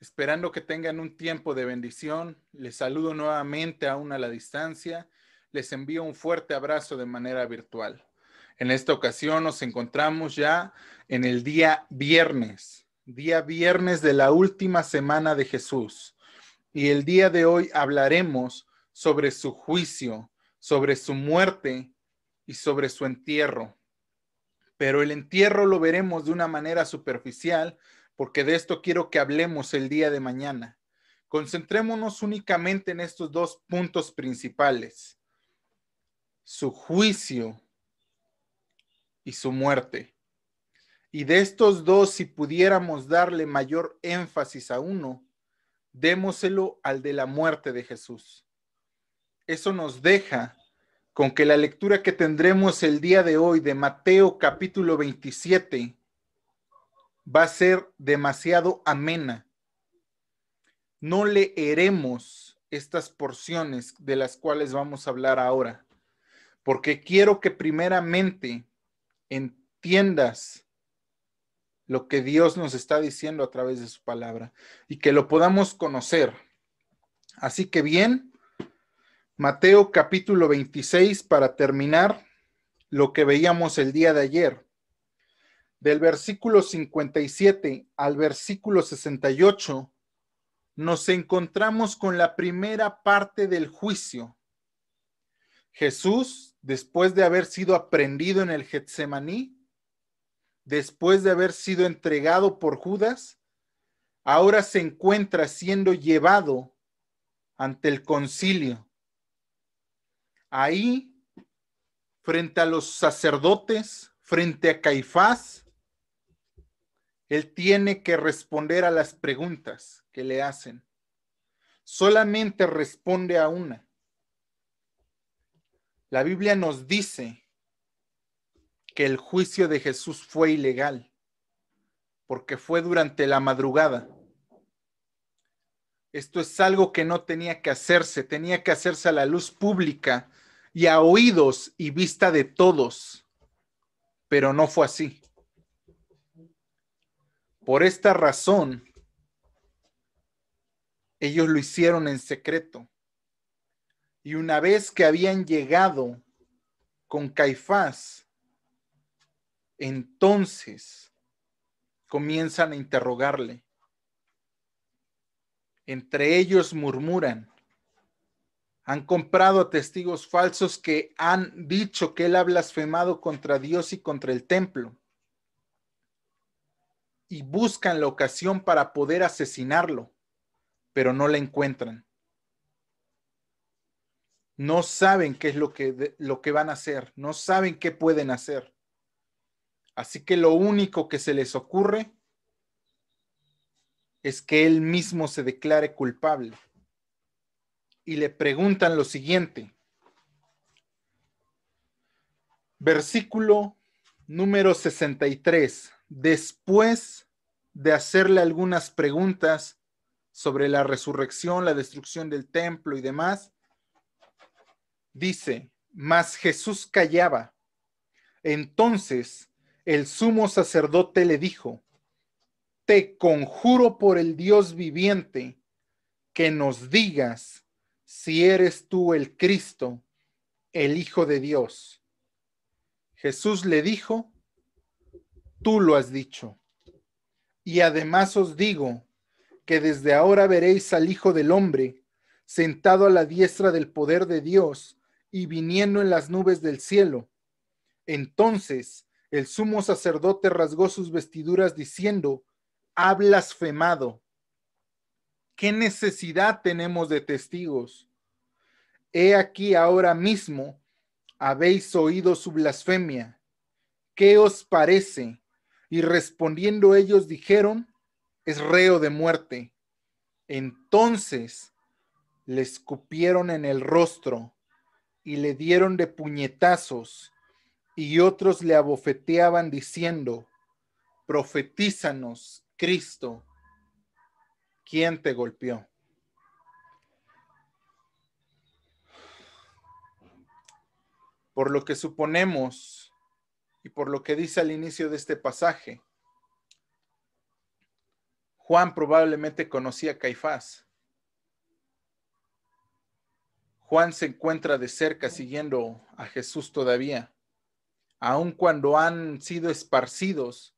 Esperando que tengan un tiempo de bendición, les saludo nuevamente aún a la distancia. Les envío un fuerte abrazo de manera virtual. En esta ocasión nos encontramos ya en el día viernes, día viernes de la última semana de Jesús. Y el día de hoy hablaremos sobre su juicio, sobre su muerte y sobre su entierro. Pero el entierro lo veremos de una manera superficial porque de esto quiero que hablemos el día de mañana. Concentrémonos únicamente en estos dos puntos principales, su juicio y su muerte. Y de estos dos, si pudiéramos darle mayor énfasis a uno, démoselo al de la muerte de Jesús. Eso nos deja con que la lectura que tendremos el día de hoy de Mateo capítulo 27 va a ser demasiado amena. No leeremos estas porciones de las cuales vamos a hablar ahora, porque quiero que primeramente entiendas lo que Dios nos está diciendo a través de su palabra y que lo podamos conocer. Así que bien, Mateo capítulo 26 para terminar lo que veíamos el día de ayer del versículo 57 al versículo 68, nos encontramos con la primera parte del juicio. Jesús, después de haber sido aprendido en el Getsemaní, después de haber sido entregado por Judas, ahora se encuentra siendo llevado ante el concilio. Ahí, frente a los sacerdotes, frente a Caifás, él tiene que responder a las preguntas que le hacen. Solamente responde a una. La Biblia nos dice que el juicio de Jesús fue ilegal porque fue durante la madrugada. Esto es algo que no tenía que hacerse, tenía que hacerse a la luz pública y a oídos y vista de todos, pero no fue así. Por esta razón, ellos lo hicieron en secreto. Y una vez que habían llegado con Caifás, entonces comienzan a interrogarle. Entre ellos murmuran. Han comprado testigos falsos que han dicho que él ha blasfemado contra Dios y contra el templo y buscan la ocasión para poder asesinarlo, pero no la encuentran. No saben qué es lo que, lo que van a hacer, no saben qué pueden hacer. Así que lo único que se les ocurre es que él mismo se declare culpable. Y le preguntan lo siguiente. Versículo número 63 después de hacerle algunas preguntas sobre la resurrección, la destrucción del templo y demás, dice, mas Jesús callaba. Entonces el sumo sacerdote le dijo, te conjuro por el Dios viviente que nos digas si eres tú el Cristo, el Hijo de Dios. Jesús le dijo, tú lo has dicho. Y además os digo que desde ahora veréis al Hijo del Hombre sentado a la diestra del poder de Dios y viniendo en las nubes del cielo. Entonces el sumo sacerdote rasgó sus vestiduras diciendo, ha blasfemado. ¿Qué necesidad tenemos de testigos? He aquí ahora mismo habéis oído su blasfemia. ¿Qué os parece? Y respondiendo ellos dijeron, es reo de muerte. Entonces le escupieron en el rostro y le dieron de puñetazos y otros le abofeteaban diciendo, profetízanos, Cristo, ¿quién te golpeó? Por lo que suponemos y por lo que dice al inicio de este pasaje. Juan probablemente conocía a Caifás. Juan se encuentra de cerca siguiendo a Jesús todavía. Aun cuando han sido esparcidos,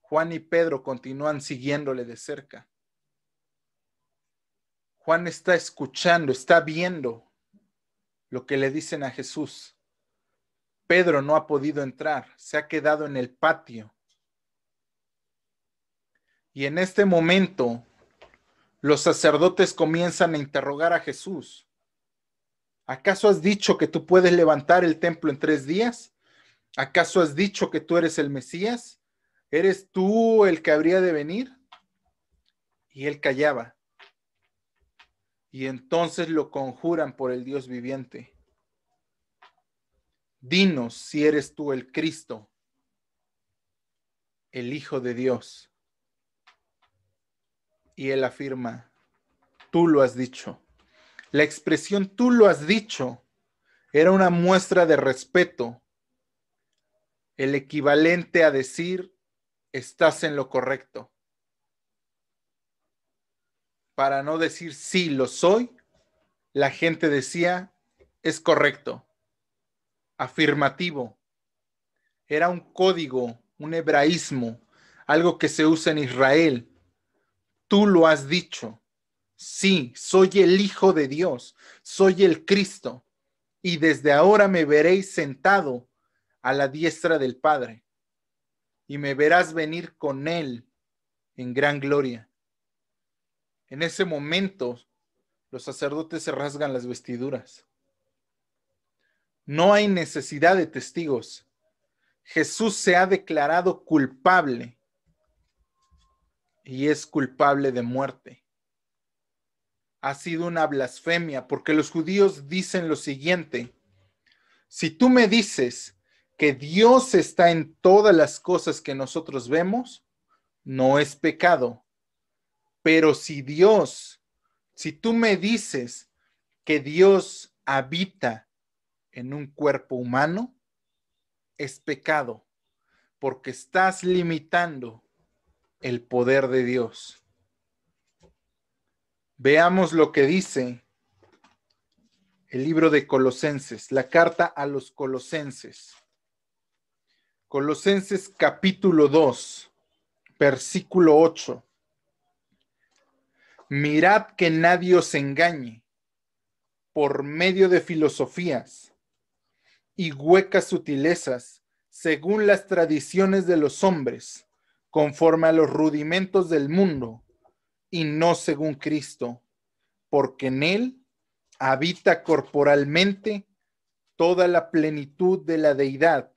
Juan y Pedro continúan siguiéndole de cerca. Juan está escuchando, está viendo lo que le dicen a Jesús. Pedro no ha podido entrar, se ha quedado en el patio. Y en este momento los sacerdotes comienzan a interrogar a Jesús. ¿Acaso has dicho que tú puedes levantar el templo en tres días? ¿Acaso has dicho que tú eres el Mesías? ¿Eres tú el que habría de venir? Y él callaba. Y entonces lo conjuran por el Dios viviente. Dinos si eres tú el Cristo, el Hijo de Dios. Y él afirma, tú lo has dicho. La expresión tú lo has dicho era una muestra de respeto, el equivalente a decir estás en lo correcto. Para no decir sí lo soy, la gente decía es correcto, afirmativo. Era un código, un hebraísmo, algo que se usa en Israel. Tú lo has dicho. Sí, soy el Hijo de Dios, soy el Cristo, y desde ahora me veréis sentado a la diestra del Padre, y me verás venir con Él en gran gloria. En ese momento, los sacerdotes se rasgan las vestiduras. No hay necesidad de testigos. Jesús se ha declarado culpable y es culpable de muerte ha sido una blasfemia, porque los judíos dicen lo siguiente, si tú me dices que Dios está en todas las cosas que nosotros vemos, no es pecado. Pero si Dios, si tú me dices que Dios habita en un cuerpo humano, es pecado, porque estás limitando el poder de Dios. Veamos lo que dice el libro de Colosenses, la carta a los Colosenses. Colosenses capítulo 2, versículo 8. Mirad que nadie os engañe por medio de filosofías y huecas sutilezas, según las tradiciones de los hombres, conforme a los rudimentos del mundo y no según Cristo, porque en Él habita corporalmente toda la plenitud de la deidad,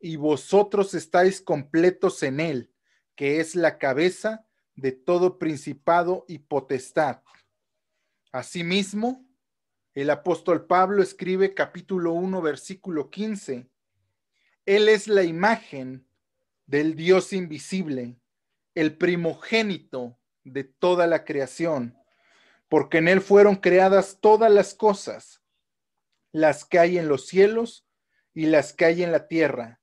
y vosotros estáis completos en Él, que es la cabeza de todo principado y potestad. Asimismo, el apóstol Pablo escribe capítulo 1, versículo 15. Él es la imagen del Dios invisible, el primogénito de toda la creación, porque en Él fueron creadas todas las cosas, las que hay en los cielos y las que hay en la tierra,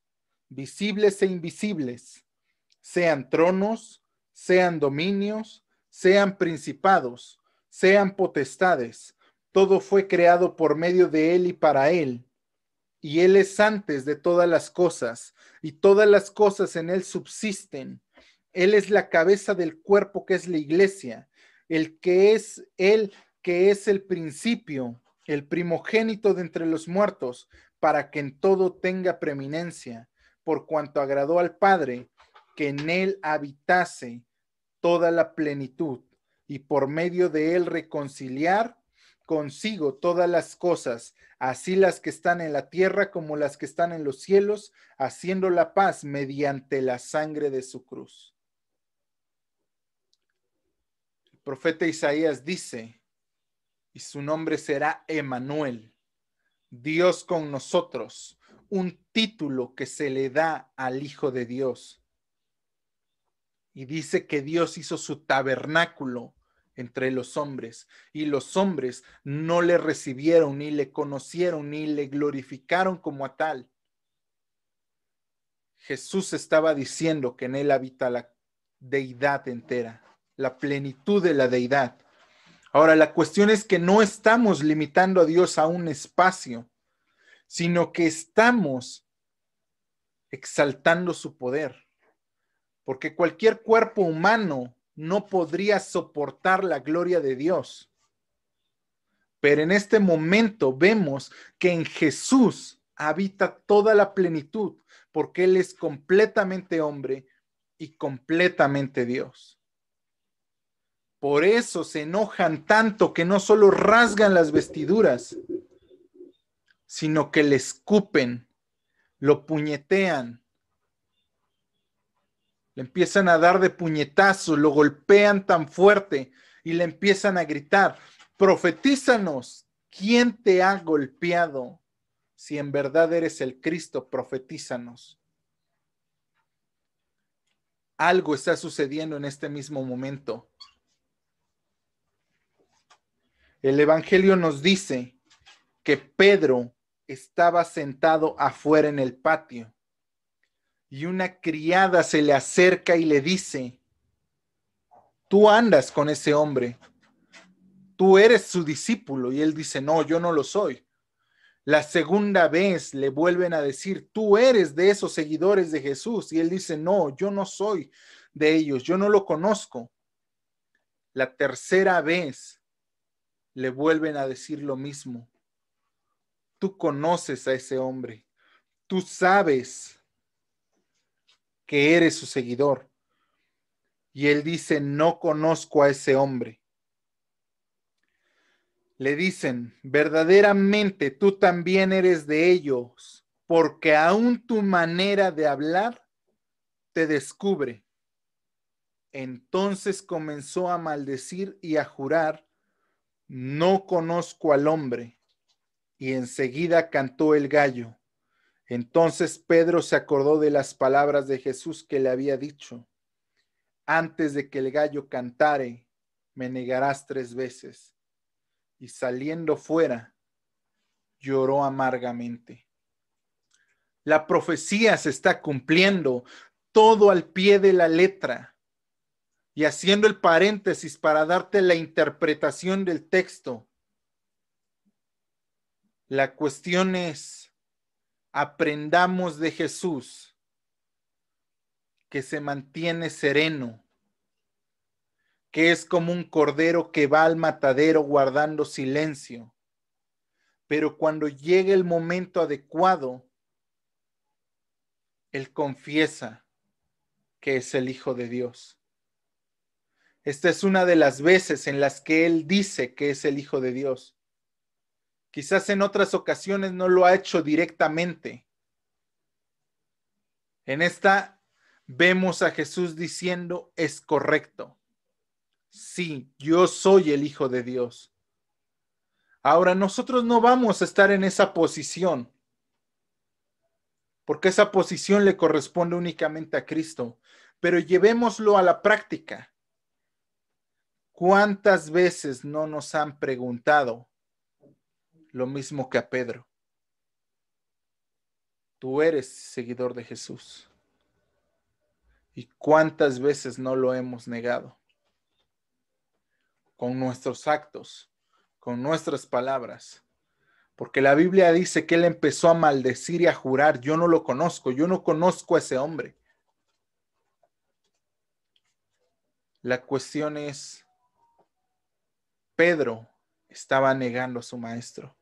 visibles e invisibles, sean tronos, sean dominios, sean principados, sean potestades. Todo fue creado por medio de Él y para Él. Y Él es antes de todas las cosas, y todas las cosas en Él subsisten él es la cabeza del cuerpo que es la iglesia, el que es Él que es el principio, el primogénito de entre los muertos, para que en todo tenga preeminencia, por cuanto agradó al Padre que en Él habitase toda la plenitud y por medio de Él reconciliar consigo todas las cosas, así las que están en la tierra como las que están en los cielos, haciendo la paz mediante la sangre de su cruz profeta Isaías dice, y su nombre será Emanuel, Dios con nosotros, un título que se le da al Hijo de Dios. Y dice que Dios hizo su tabernáculo entre los hombres y los hombres no le recibieron, ni le conocieron, ni le glorificaron como a tal. Jesús estaba diciendo que en él habita la deidad entera la plenitud de la deidad. Ahora, la cuestión es que no estamos limitando a Dios a un espacio, sino que estamos exaltando su poder. Porque cualquier cuerpo humano no podría soportar la gloria de Dios. Pero en este momento vemos que en Jesús habita toda la plenitud, porque Él es completamente hombre y completamente Dios. Por eso se enojan tanto que no solo rasgan las vestiduras, sino que le escupen, lo puñetean, le empiezan a dar de puñetazos, lo golpean tan fuerte y le empiezan a gritar, profetízanos, ¿quién te ha golpeado? Si en verdad eres el Cristo, profetízanos. Algo está sucediendo en este mismo momento. El Evangelio nos dice que Pedro estaba sentado afuera en el patio y una criada se le acerca y le dice, tú andas con ese hombre, tú eres su discípulo y él dice, no, yo no lo soy. La segunda vez le vuelven a decir, tú eres de esos seguidores de Jesús y él dice, no, yo no soy de ellos, yo no lo conozco. La tercera vez le vuelven a decir lo mismo. Tú conoces a ese hombre, tú sabes que eres su seguidor. Y él dice, no conozco a ese hombre. Le dicen, verdaderamente tú también eres de ellos, porque aún tu manera de hablar te descubre. Entonces comenzó a maldecir y a jurar no conozco al hombre. Y enseguida cantó el gallo. Entonces Pedro se acordó de las palabras de Jesús que le había dicho, antes de que el gallo cantare, me negarás tres veces. Y saliendo fuera, lloró amargamente. La profecía se está cumpliendo todo al pie de la letra. Y haciendo el paréntesis para darte la interpretación del texto, la cuestión es, aprendamos de Jesús que se mantiene sereno, que es como un cordero que va al matadero guardando silencio, pero cuando llegue el momento adecuado, Él confiesa que es el Hijo de Dios. Esta es una de las veces en las que Él dice que es el Hijo de Dios. Quizás en otras ocasiones no lo ha hecho directamente. En esta vemos a Jesús diciendo, es correcto. Sí, yo soy el Hijo de Dios. Ahora nosotros no vamos a estar en esa posición, porque esa posición le corresponde únicamente a Cristo, pero llevémoslo a la práctica. ¿Cuántas veces no nos han preguntado lo mismo que a Pedro? Tú eres seguidor de Jesús. ¿Y cuántas veces no lo hemos negado? Con nuestros actos, con nuestras palabras. Porque la Biblia dice que él empezó a maldecir y a jurar, yo no lo conozco, yo no conozco a ese hombre. La cuestión es, Pedro estaba negando a su maestro,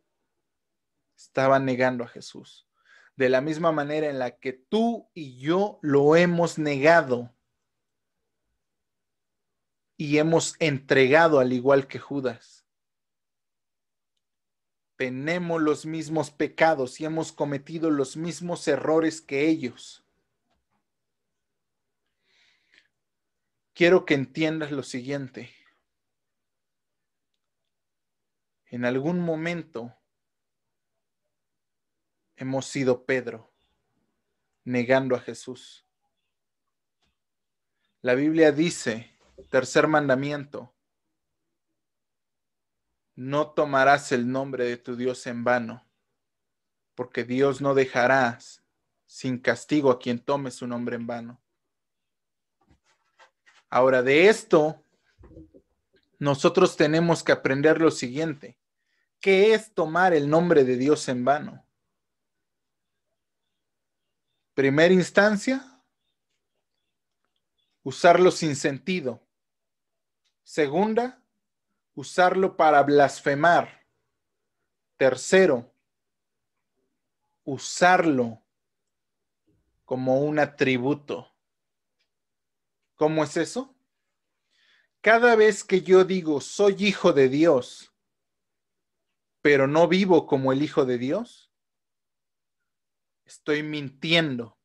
estaba negando a Jesús, de la misma manera en la que tú y yo lo hemos negado y hemos entregado al igual que Judas. Tenemos los mismos pecados y hemos cometido los mismos errores que ellos. Quiero que entiendas lo siguiente. En algún momento hemos sido Pedro negando a Jesús. La Biblia dice, tercer mandamiento, no tomarás el nombre de tu Dios en vano, porque Dios no dejará sin castigo a quien tome su nombre en vano. Ahora, de esto nosotros tenemos que aprender lo siguiente. ¿Qué es tomar el nombre de Dios en vano? Primera instancia, usarlo sin sentido. Segunda, usarlo para blasfemar. Tercero, usarlo como un atributo. ¿Cómo es eso? Cada vez que yo digo soy hijo de Dios, pero no vivo como el hijo de Dios, estoy mintiendo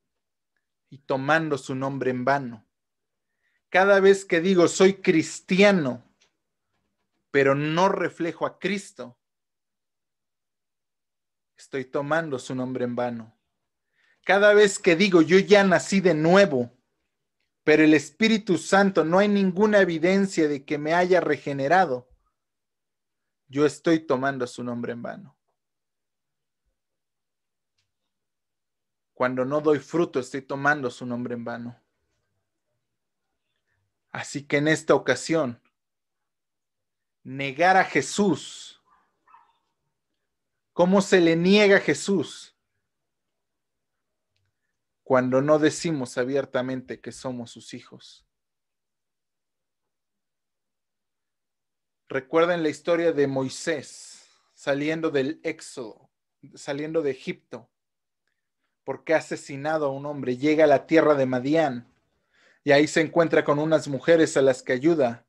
y tomando su nombre en vano. Cada vez que digo soy cristiano, pero no reflejo a Cristo, estoy tomando su nombre en vano. Cada vez que digo yo ya nací de nuevo, pero el Espíritu Santo no hay ninguna evidencia de que me haya regenerado, yo estoy tomando su nombre en vano. Cuando no doy fruto, estoy tomando su nombre en vano. Así que en esta ocasión, negar a Jesús. ¿Cómo se le niega a Jesús? Cuando no decimos abiertamente que somos sus hijos. Recuerden la historia de Moisés saliendo del Éxodo, saliendo de Egipto, porque ha asesinado a un hombre. Llega a la tierra de Madián y ahí se encuentra con unas mujeres a las que ayuda,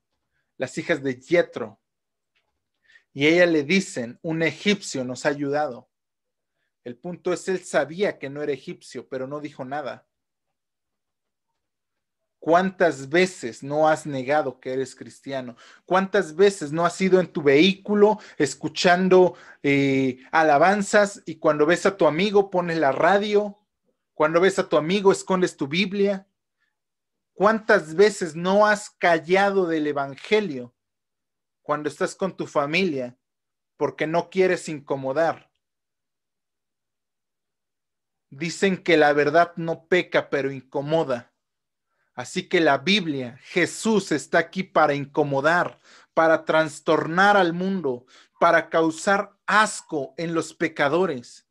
las hijas de Jetro y ella le dicen, un egipcio nos ha ayudado. El punto es, él sabía que no era egipcio, pero no dijo nada. ¿Cuántas veces no has negado que eres cristiano? ¿Cuántas veces no has ido en tu vehículo escuchando eh, alabanzas y cuando ves a tu amigo pones la radio? Cuando ves a tu amigo escondes tu Biblia? ¿Cuántas veces no has callado del Evangelio? cuando estás con tu familia porque no quieres incomodar. Dicen que la verdad no peca, pero incomoda. Así que la Biblia, Jesús está aquí para incomodar, para trastornar al mundo, para causar asco en los pecadores,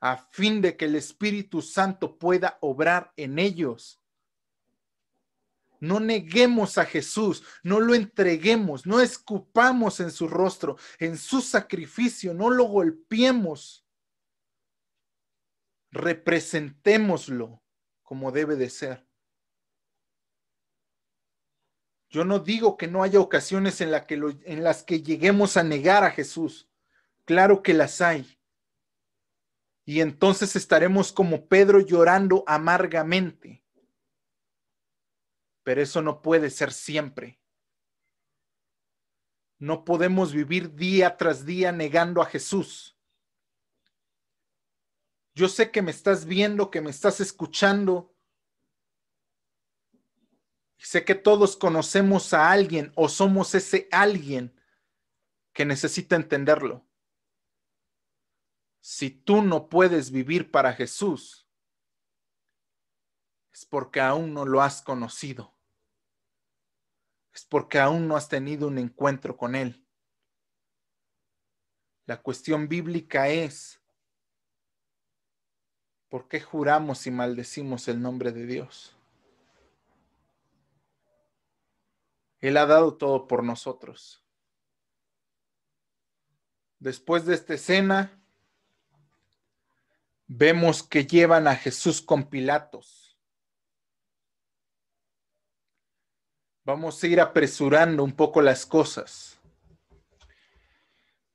a fin de que el Espíritu Santo pueda obrar en ellos. No neguemos a Jesús, no lo entreguemos, no escupamos en su rostro, en su sacrificio, no lo golpeemos. Representémoslo como debe de ser. Yo no digo que no haya ocasiones en, que en las que lleguemos a negar a Jesús. Claro que las hay. Y entonces estaremos como Pedro llorando amargamente pero eso no puede ser siempre. No podemos vivir día tras día negando a Jesús. Yo sé que me estás viendo, que me estás escuchando. Sé que todos conocemos a alguien o somos ese alguien que necesita entenderlo. Si tú no puedes vivir para Jesús, es porque aún no lo has conocido. Es porque aún no has tenido un encuentro con Él. La cuestión bíblica es, ¿por qué juramos y maldecimos el nombre de Dios? Él ha dado todo por nosotros. Después de esta escena, vemos que llevan a Jesús con Pilatos. Vamos a ir apresurando un poco las cosas.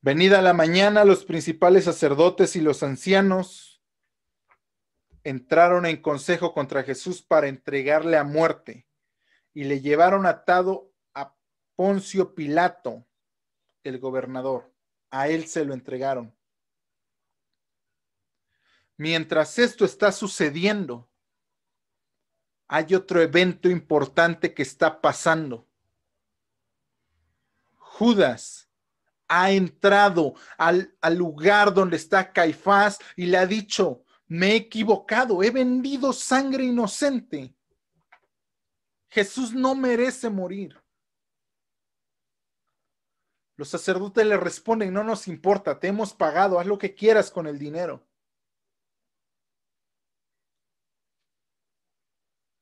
Venida la mañana, los principales sacerdotes y los ancianos entraron en consejo contra Jesús para entregarle a muerte y le llevaron atado Poncio Pilato, el gobernador. A él se lo entregaron. Mientras esto está sucediendo, hay otro evento importante que está pasando. Judas ha entrado al, lugar donde está Caifás y le ha dicho, me he equivocado, he vendido sangre inocente. Jesús no merece morir. Los sacerdotes le responden, no nos importa, te hemos pagado, haz lo que quieras con el dinero.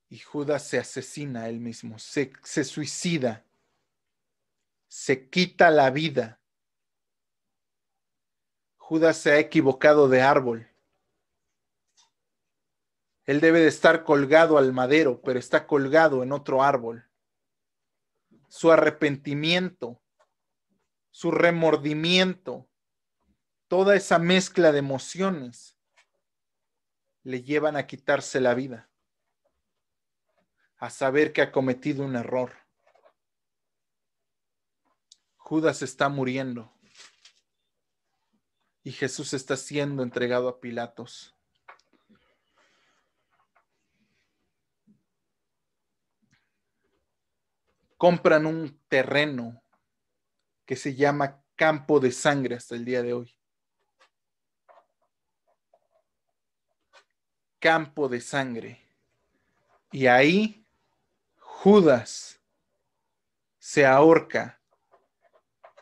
Y Judas se asesina él mismo, se, se suicida, se quita la vida. Judas se ha equivocado de árbol. Él debe de estar colgado al madero, pero está colgado en otro árbol. Su arrepentimiento, su remordimiento, toda esa mezcla de emociones le llevan a quitarse la vida a saber que ha cometido un error. Judas está muriendo y Jesús está siendo entregado a Pilatos. Compran un terreno que se llama campo de sangre hasta el día de hoy. Campo de sangre. Y ahí Judas se ahorca,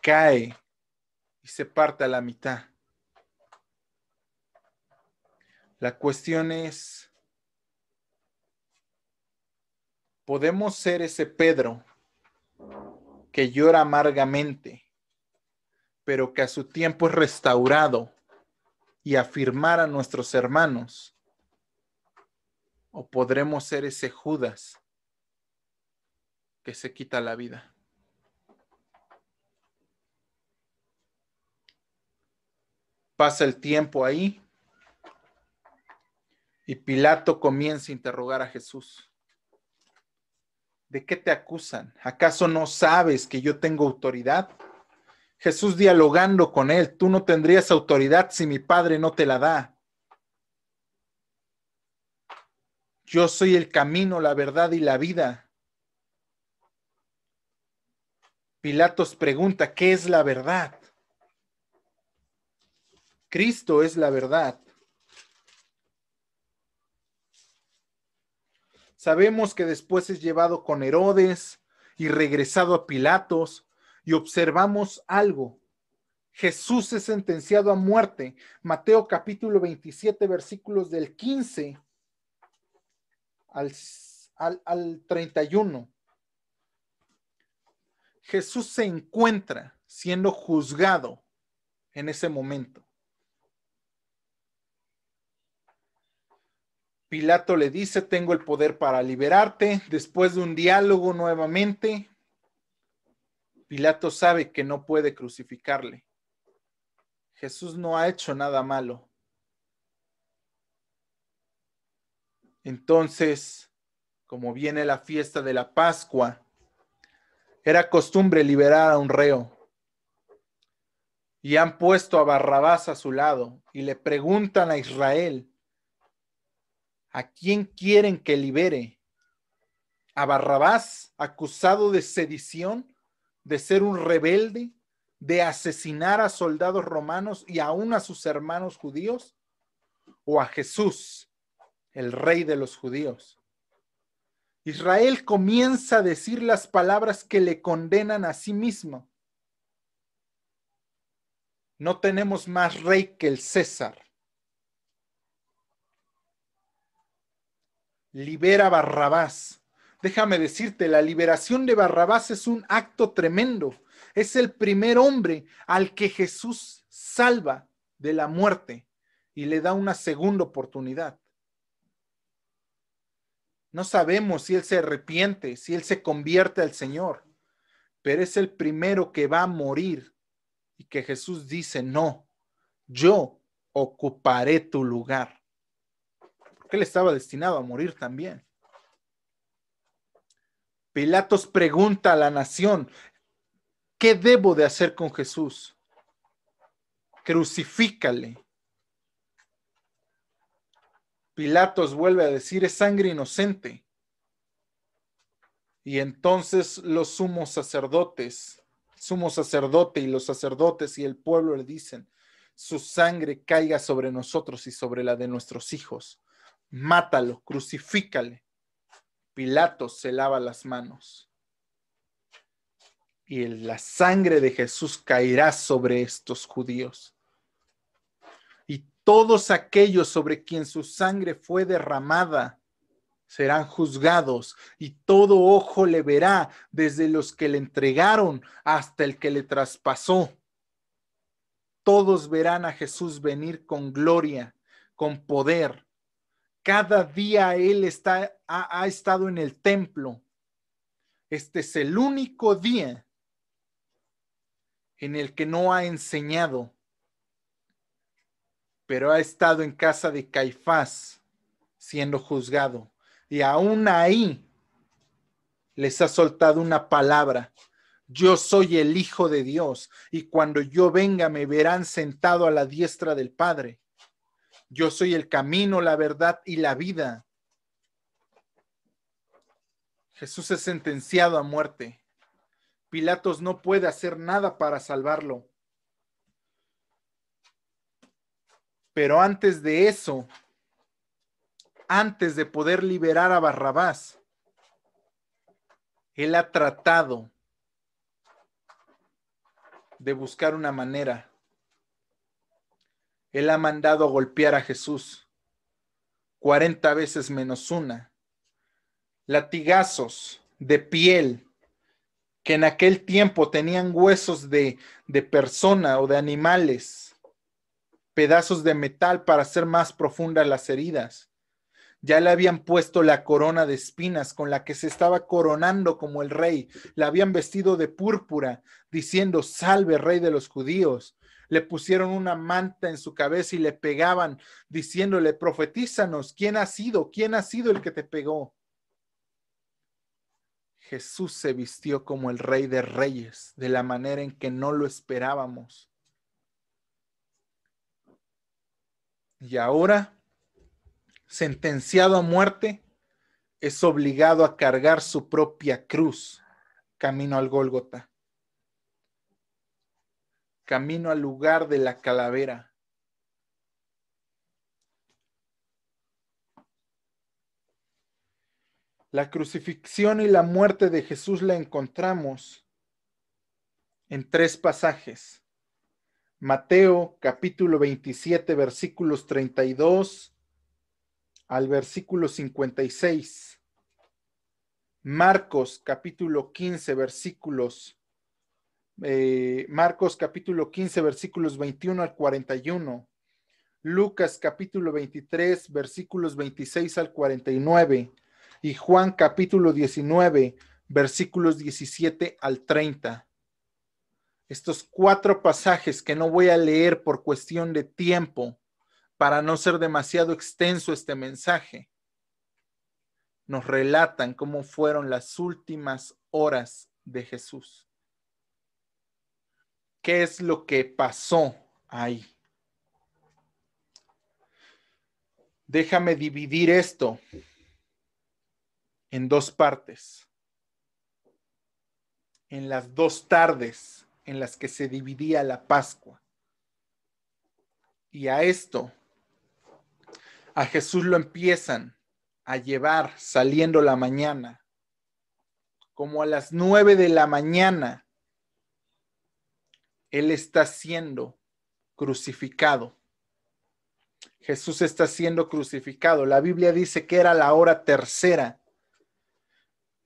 cae y se parte a la mitad. La cuestión es, ¿podemos ser ese Pedro que llora amargamente, pero que a su tiempo es restaurado y afirmar a nuestros hermanos? ¿O podremos ser ese Judas que se quita la vida. Pasa el tiempo ahí y Pilato comienza a interrogar a Jesús. ¿De qué te acusan? ¿Acaso no sabes que yo tengo autoridad? Jesús dialogando con él, tú no tendrías autoridad si mi Padre no te la da. Yo soy el camino, la verdad y la vida. Pilatos pregunta, ¿qué es la verdad? Cristo es la verdad. Sabemos que después es llevado con Herodes y regresado a Pilatos y observamos algo. Jesús es sentenciado a muerte. Mateo capítulo 27 versículos del 15 al, al, al 31. Jesús se encuentra siendo juzgado en ese momento. Pilato le dice, tengo el poder para liberarte. Después de un diálogo nuevamente, Pilato sabe que no puede crucificarle. Jesús no ha hecho nada malo. Entonces, como viene la fiesta de la Pascua, era costumbre liberar a un reo. Y han puesto a Barrabás a su lado y le preguntan a Israel, ¿a quién quieren que libere? ¿A Barrabás acusado de sedición, de ser un rebelde, de asesinar a soldados romanos y aún a sus hermanos judíos? ¿O a Jesús, el rey de los judíos? Israel comienza a decir las palabras que le condenan a sí mismo. No tenemos más rey que el César. Libera Barrabás. Déjame decirte, la liberación de Barrabás es un acto tremendo. Es el primer hombre al que Jesús salva de la muerte y le da una segunda oportunidad. No sabemos si Él se arrepiente, si Él se convierte al Señor, pero es el primero que va a morir y que Jesús dice, no, yo ocuparé tu lugar. Él estaba destinado a morir también. Pilatos pregunta a la nación, ¿qué debo de hacer con Jesús? Crucifícale. Pilatos vuelve a decir, es sangre inocente. Y entonces los sumos sacerdotes, sumo sacerdote y los sacerdotes y el pueblo le dicen, su sangre caiga sobre nosotros y sobre la de nuestros hijos. Mátalo, crucifícale. Pilatos se lava las manos. y la sangre de Jesús caerá sobre estos judíos. Y todos aquellos sobre quien su sangre fue derramada serán juzgados y todo ojo le verá, desde los que le entregaron hasta el que le traspasó. Todos verán a Jesús venir con gloria, con poder. Cada día Él está, ha, ha estado en el templo. Este es el único día en el que no ha enseñado, pero ha estado en casa de Caifás siendo juzgado. Y aún ahí les ha soltado una palabra. Yo soy el Hijo de Dios y cuando yo venga me verán sentado a la diestra del Padre. Yo soy el camino, la verdad y la vida. Jesús es sentenciado a muerte. Pilatos no puede hacer nada para salvarlo. Pero antes de eso, antes de poder liberar a Barrabás, él ha tratado de buscar una manera. Él ha mandado golpear a Jesús 40 veces menos una. Latigazos de piel que en aquel tiempo tenían huesos de, de persona o de animales, pedazos de metal para hacer más profundas las heridas. Ya le habían puesto la corona de espinas con la que se estaba coronando como el rey. La habían vestido de púrpura, diciendo, salve rey de los judíos. Le pusieron una manta en su cabeza y le pegaban, diciéndole, profetízanos, ¿quién ha sido? ¿Quién ha sido el que te pegó? Jesús se vistió como el rey de reyes, de la manera en que no lo esperábamos. Y ahora, sentenciado a muerte, es obligado a cargar su propia cruz camino al Gólgota, camino al lugar de la calavera. La crucifixión y la muerte de Jesús la encontramos en tres pasajes. Mateo capítulo 27 versículos 32 al versículo 56. Marcos capítulo 15 versículos eh, Marcos capítulo 15 versículos 21 al 41. Lucas capítulo 23 versículos 26 al 49 y Juan capítulo 19, versículos 17 al 30. Estos cuatro pasajes que no voy a leer por cuestión de tiempo para no ser demasiado extenso este mensaje, nos relatan cómo fueron las últimas horas de Jesús. ¿Qué es lo que pasó ahí? Déjame dividir esto en dos partes, en las dos tardes en las que se dividía la Pascua. Y a esto, a Jesús lo empiezan a llevar saliendo la mañana, como a las nueve de la mañana, Él está siendo crucificado. Jesús está siendo crucificado. La Biblia dice que era la hora tercera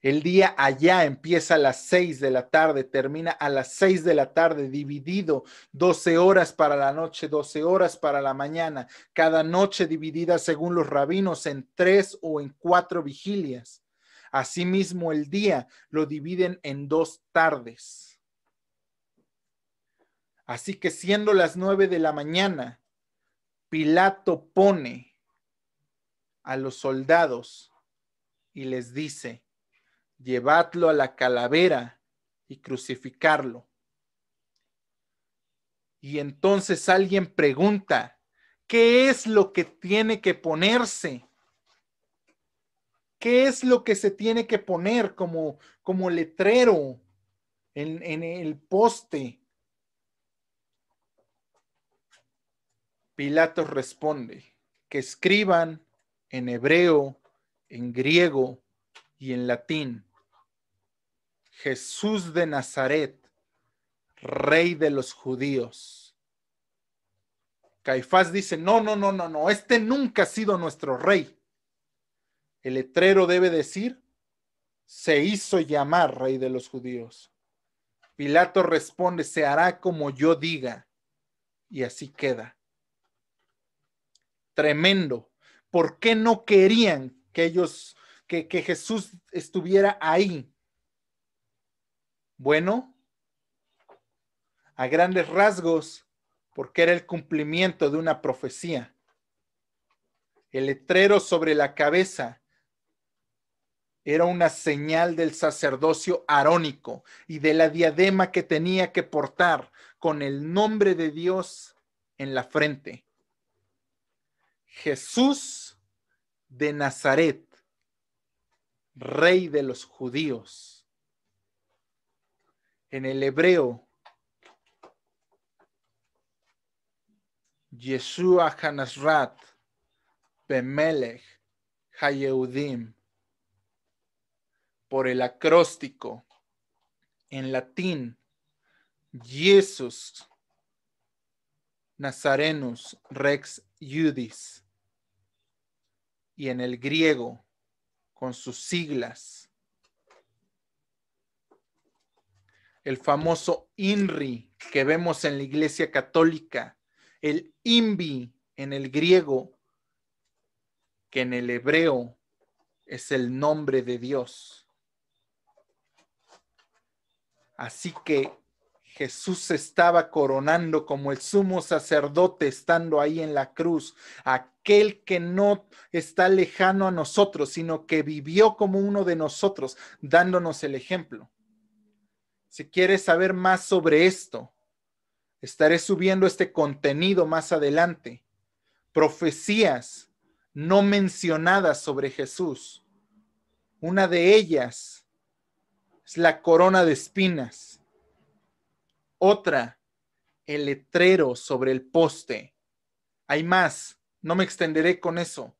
el día allá empieza a las seis de la tarde, termina a las seis de la tarde, dividido 12 horas para la noche, 12 horas para la mañana, cada noche dividida según los rabinos en tres o en cuatro vigilias. Asimismo, el día lo dividen en dos tardes. Así que siendo las nueve de la mañana, Pilato pone a los soldados y les dice, llevadlo a la calavera y crucificarlo. Y entonces alguien pregunta, ¿qué es lo que tiene que ponerse? ¿Qué es lo que se tiene que poner como, como letrero en, en el poste? Pilatos responde, que escriban en hebreo, en griego y en latín Jesús de Nazaret, rey de los judíos. Caifás dice, no, no, no, no, no, este nunca ha sido nuestro rey. El letrero debe decir, se hizo llamar rey de los judíos. Pilato responde, se hará como yo diga. Y así queda. Tremendo. ¿Por qué no querían que ellos, que, Jesús estuviera ahí? Bueno, a grandes rasgos, porque era el cumplimiento de una profecía. El letrero sobre la cabeza era una señal del sacerdocio arónico y de la diadema que tenía que portar con el nombre de Dios en la frente. Jesús de Nazaret, rey de los judíos. En el hebreo, Yeshua Hanasrat, Bemelech, Hayehudim por el acróstico en latín Jesus Nazarenus Rex Judis y en el griego con sus siglas el famoso INRI que vemos en la Iglesia Católica, el INVI en el griego, que en el hebreo es el nombre de Dios. Así que Jesús estaba coronando como el sumo sacerdote estando ahí en la cruz, aquel que no está lejano a nosotros, sino que vivió como uno de nosotros, dándonos el ejemplo. Si quieres saber más sobre esto, estaré subiendo este contenido más adelante. Profecías no mencionadas sobre Jesús. Una de ellas es la corona de espinas. Otra, el letrero sobre el poste. Hay más, no me extenderé con eso.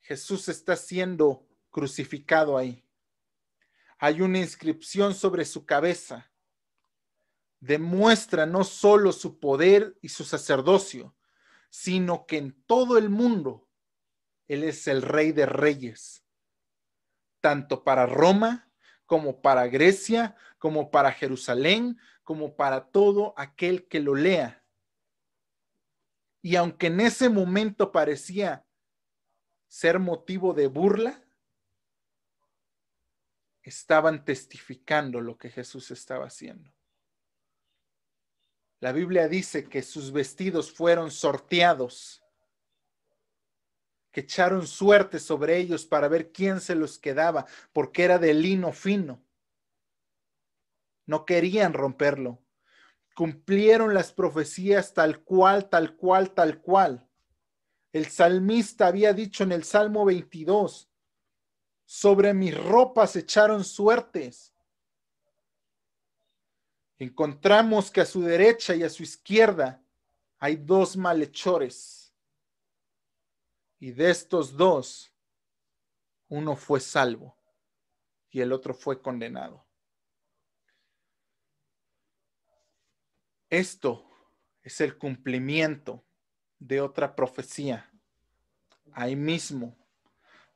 Jesús está siendo crucificado ahí. Hay una inscripción sobre su cabeza. Demuestra no solo su poder y su sacerdocio, sino que en todo el mundo Él es el rey de reyes, tanto para Roma como para Grecia, como para Jerusalén, como para todo aquel que lo lea. Y aunque en ese momento parecía ser motivo de burla, estaban testificando lo que Jesús estaba haciendo. La Biblia dice que sus vestidos fueron sorteados que echaron suerte sobre ellos para ver quién se los quedaba, porque era de lino fino. No querían romperlo. Cumplieron las profecías tal cual, tal cual, tal cual. El salmista había dicho en el Salmo 22, sobre mis ropas echaron suertes. Encontramos que a su derecha y a su izquierda hay dos malhechores y de estos dos, uno fue salvo y el otro fue condenado. Esto es el cumplimiento de otra profecía. Ahí mismo,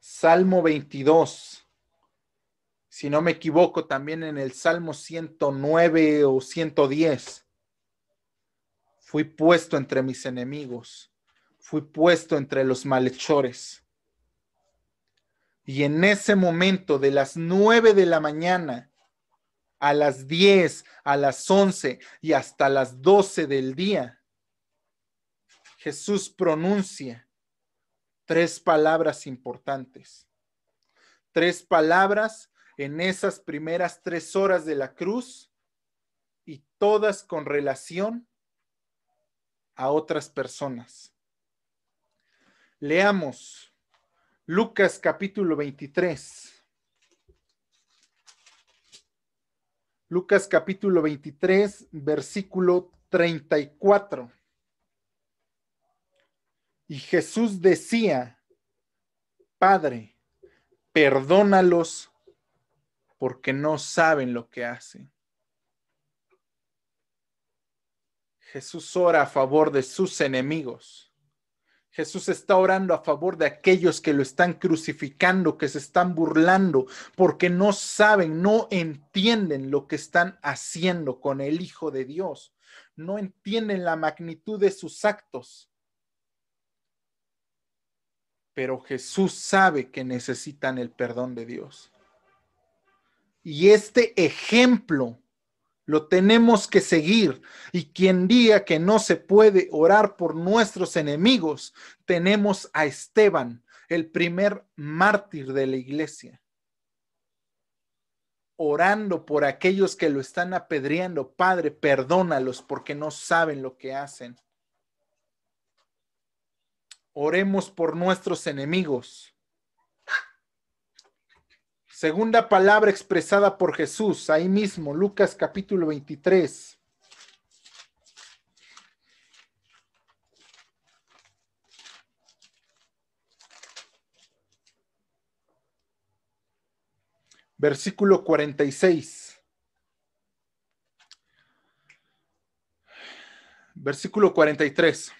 Salmo 22. Si no me equivoco, también en el Salmo 109 o 110. Fui puesto entre mis enemigos fui puesto entre los malhechores. Y en ese momento, de las nueve de la mañana a las diez, a las once y hasta las doce del día, Jesús pronuncia tres palabras importantes. Tres palabras en esas primeras tres horas de la cruz y todas con relación a otras personas. Leamos Lucas capítulo 23. Lucas capítulo 23, versículo 34. Y Jesús decía, Padre, perdónalos porque no saben lo que hacen. Jesús ora a favor de sus enemigos. Jesús está orando a favor de aquellos que lo están crucificando, que se están burlando, porque no saben, no entienden lo que están haciendo con el Hijo de Dios. No entienden la magnitud de sus actos. Pero Jesús sabe que necesitan el perdón de Dios. Y este ejemplo lo tenemos que seguir. Y quien diga que no se puede orar por nuestros enemigos, tenemos a Esteban, el primer mártir de la iglesia. Orando por aquellos que lo están apedreando, Padre, perdónalos porque no saben lo que hacen. Oremos por nuestros enemigos. Segunda palabra expresada por Jesús, ahí mismo, Lucas capítulo 23. Versículo 46. Versículo 43.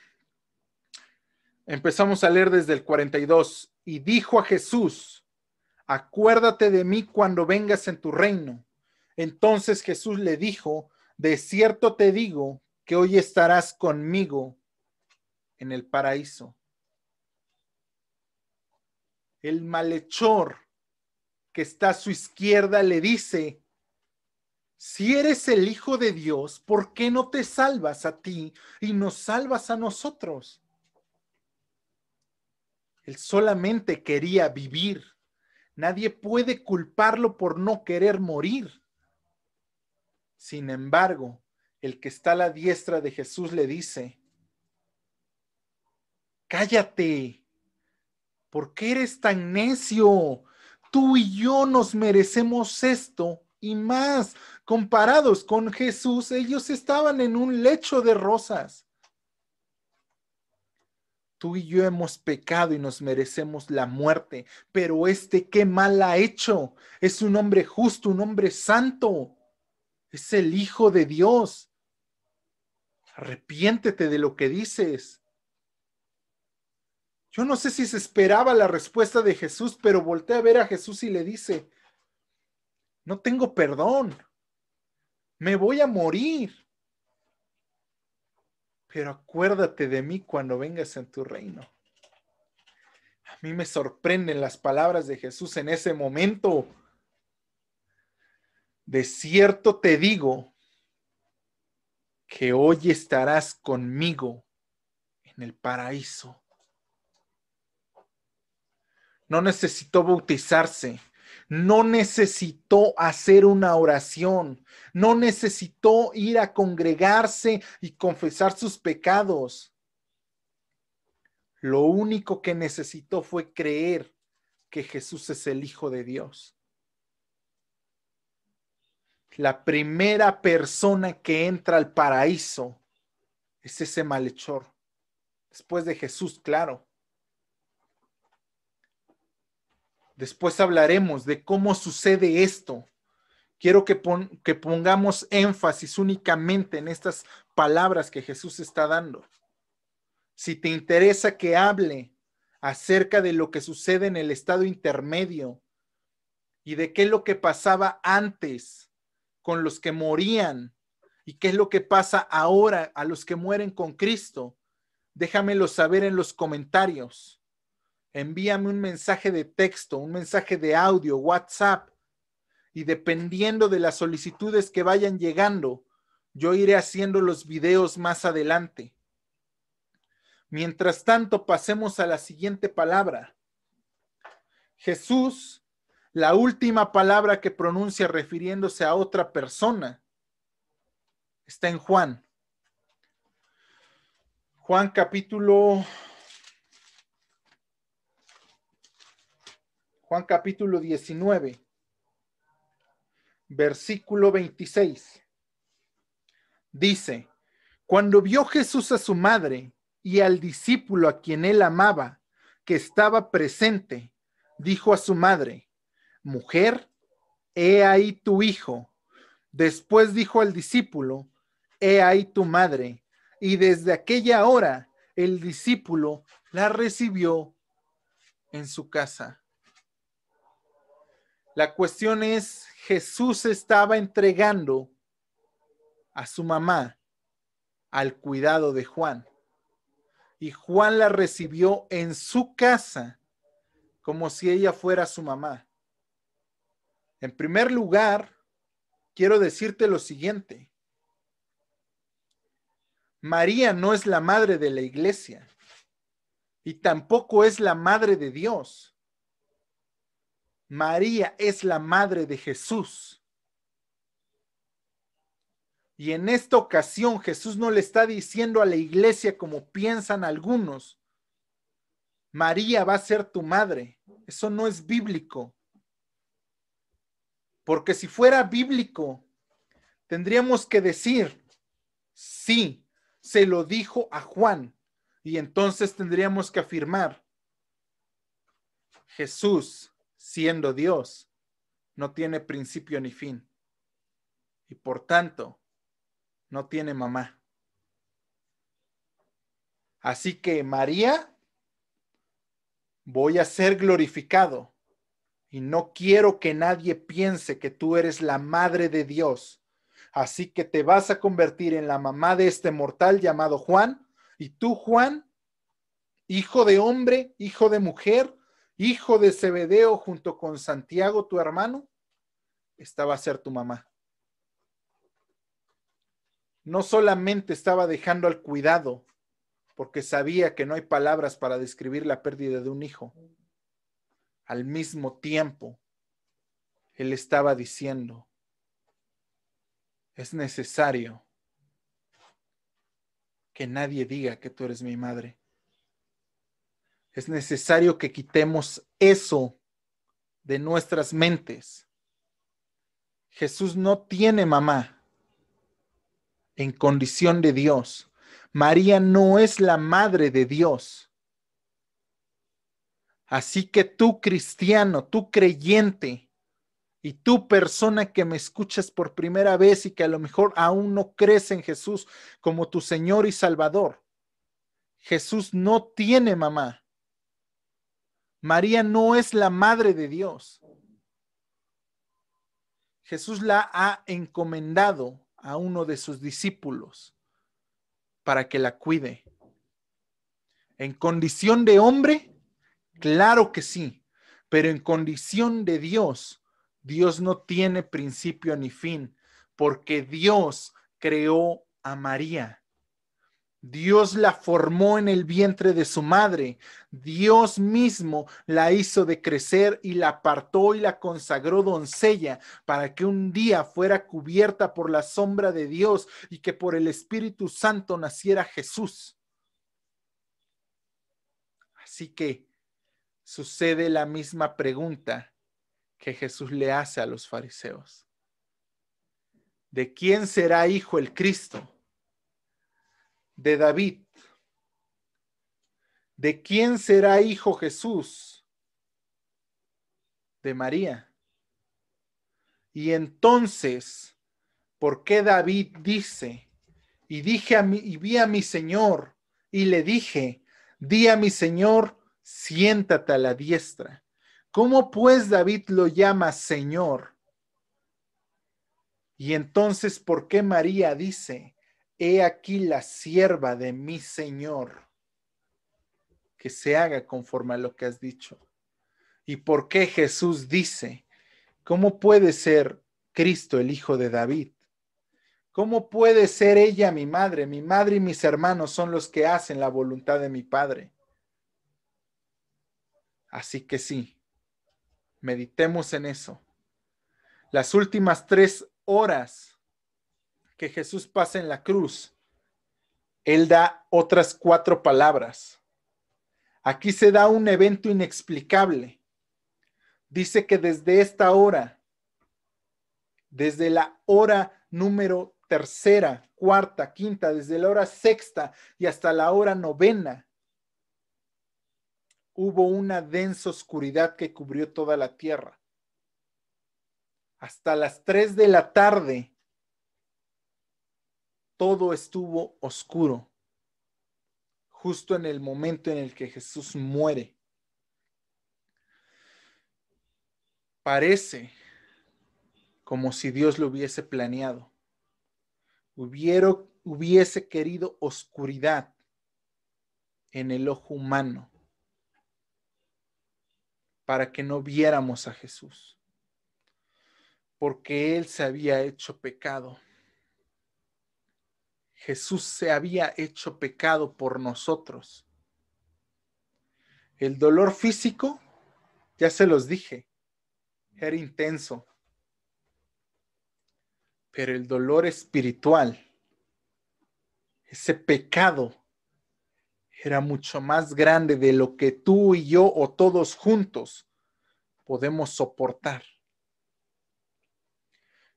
Empezamos a leer desde el 42. Y dijo a Jesús, acuérdate de mí cuando vengas en tu reino. Entonces Jesús le dijo, de cierto te digo que hoy estarás conmigo en el paraíso. El malhechor que está a su izquierda le dice, si eres el Hijo de Dios, ¿por qué no te salvas a ti y nos salvas a nosotros? Él solamente quería vivir Nadie puede culparlo por no querer morir. Sin embargo, el que está a la diestra de Jesús le dice, cállate, ¿por qué eres tan necio? Tú y yo nos merecemos esto y más. Comparados con Jesús, ellos estaban en un lecho de rosas tú y yo hemos pecado y nos merecemos la muerte, pero este qué mal ha hecho. Es un hombre justo, un hombre santo. Es el Hijo de Dios. Arrepiéntete de lo que dices. Yo no sé si se esperaba la respuesta de Jesús, pero voltea a ver a Jesús y le dice, no tengo perdón, me voy a morir pero acuérdate de mí cuando vengas en tu reino. A mí me sorprenden las palabras de Jesús en ese momento. De cierto te digo que hoy estarás conmigo en el paraíso. No necesitó bautizarse, no necesitó hacer una oración, no necesitó ir a congregarse y confesar sus pecados. Lo único que necesitó fue creer que Jesús es el Hijo de Dios. La primera persona que entra al paraíso es ese malhechor. Después de Jesús, claro. Después hablaremos de cómo sucede esto. Quiero que, pongamos énfasis únicamente en estas palabras que Jesús está dando. Si te interesa que hable acerca de lo que sucede en el estado intermedio y de qué es lo que pasaba antes con los que morían y qué es lo que pasa ahora a los que mueren con Cristo, déjamelo saber en los comentarios envíame un mensaje de texto, un mensaje de audio, WhatsApp, y dependiendo de las solicitudes que vayan llegando, yo iré haciendo los videos más adelante. Mientras tanto, pasemos a la siguiente palabra. Jesús, la última palabra que pronuncia refiriéndose a otra persona, está en Juan. Juan capítulo Juan capítulo 19, versículo 26. Dice, cuando vio Jesús a su madre y al discípulo a quien él amaba, que estaba presente, dijo a su madre, mujer, he ahí tu hijo. Después dijo al discípulo, he ahí tu madre. Y desde aquella hora el discípulo la recibió en su casa. La cuestión es, Jesús estaba entregando a su mamá al cuidado de Juan. Y Juan la recibió en su casa como si ella fuera su mamá. En primer lugar, quiero decirte lo siguiente. María no es la madre de la iglesia y tampoco es la madre de Dios. María es la madre de Jesús. Y en esta ocasión Jesús no le está diciendo a la iglesia como piensan algunos, María va a ser tu madre. Eso no es bíblico. Porque si fuera bíblico, tendríamos que decir, sí, se lo dijo a Juan. Y entonces tendríamos que afirmar, Jesús siendo Dios, no tiene principio ni fin. Y por tanto, no tiene mamá. Así que María, voy a ser glorificado y no quiero que nadie piense que tú eres la madre de Dios. Así que te vas a convertir en la mamá de este mortal llamado Juan. Y tú, Juan, hijo de hombre, hijo de mujer, hijo de Zebedeo junto con Santiago, tu hermano, estaba a ser tu mamá. No solamente estaba dejando al cuidado, porque sabía que no hay palabras para describir la pérdida de un hijo. Al mismo tiempo, él estaba diciendo, es necesario que nadie diga que tú eres mi madre. Es necesario que quitemos eso de nuestras mentes. Jesús no tiene mamá en condición de Dios. María no es la madre de Dios. Así que tú cristiano, tú creyente y tú persona que me escuchas por primera vez y que a lo mejor aún no crees en Jesús como tu Señor y Salvador, Jesús no tiene mamá. María no es la madre de Dios. Jesús la ha encomendado a uno de sus discípulos para que la cuide. En condición de hombre, claro que sí, pero en condición de Dios, Dios no tiene principio ni fin, porque Dios creó a María. Dios la formó en el vientre de su madre. Dios mismo la hizo de crecer y la apartó y la consagró doncella para que un día fuera cubierta por la sombra de Dios y que por el Espíritu Santo naciera Jesús. Así que sucede la misma pregunta que Jesús le hace a los fariseos. ¿De quién será hijo el Cristo? De David. ¿De quién será hijo Jesús? De María. Y entonces, ¿por qué David dice, y dije a mi, y vi a mi Señor, y le dije, di a mi Señor, siéntate a la diestra? ¿Cómo pues David lo llama Señor? Y entonces, ¿por qué María dice, He aquí la sierva de mi Señor, que se haga conforme a lo que has dicho. ¿Y por qué Jesús dice, cómo puede ser Cristo el Hijo de David? ¿Cómo puede ser ella mi madre? Mi madre y mis hermanos son los que hacen la voluntad de mi Padre. Así que sí, meditemos en eso. Las últimas tres horas que Jesús pasa en la cruz, Él da otras cuatro palabras. Aquí se da un evento inexplicable. Dice que desde esta hora, desde la hora número tercera, cuarta, quinta, desde la hora sexta y hasta la hora novena, hubo una densa oscuridad que cubrió toda la tierra. hasta las 3 de la tarde, todo estuvo oscuro, justo en el momento en el que Jesús muere. Parece como si Dios lo hubiese planeado. hubiese querido oscuridad en el ojo humano para que no viéramos a Jesús, porque Él se había hecho pecado. Jesús se había hecho pecado por nosotros. El dolor físico, ya se los dije, era intenso, pero el dolor espiritual, ese pecado, era mucho más grande de lo que tú y yo o todos juntos podemos soportar.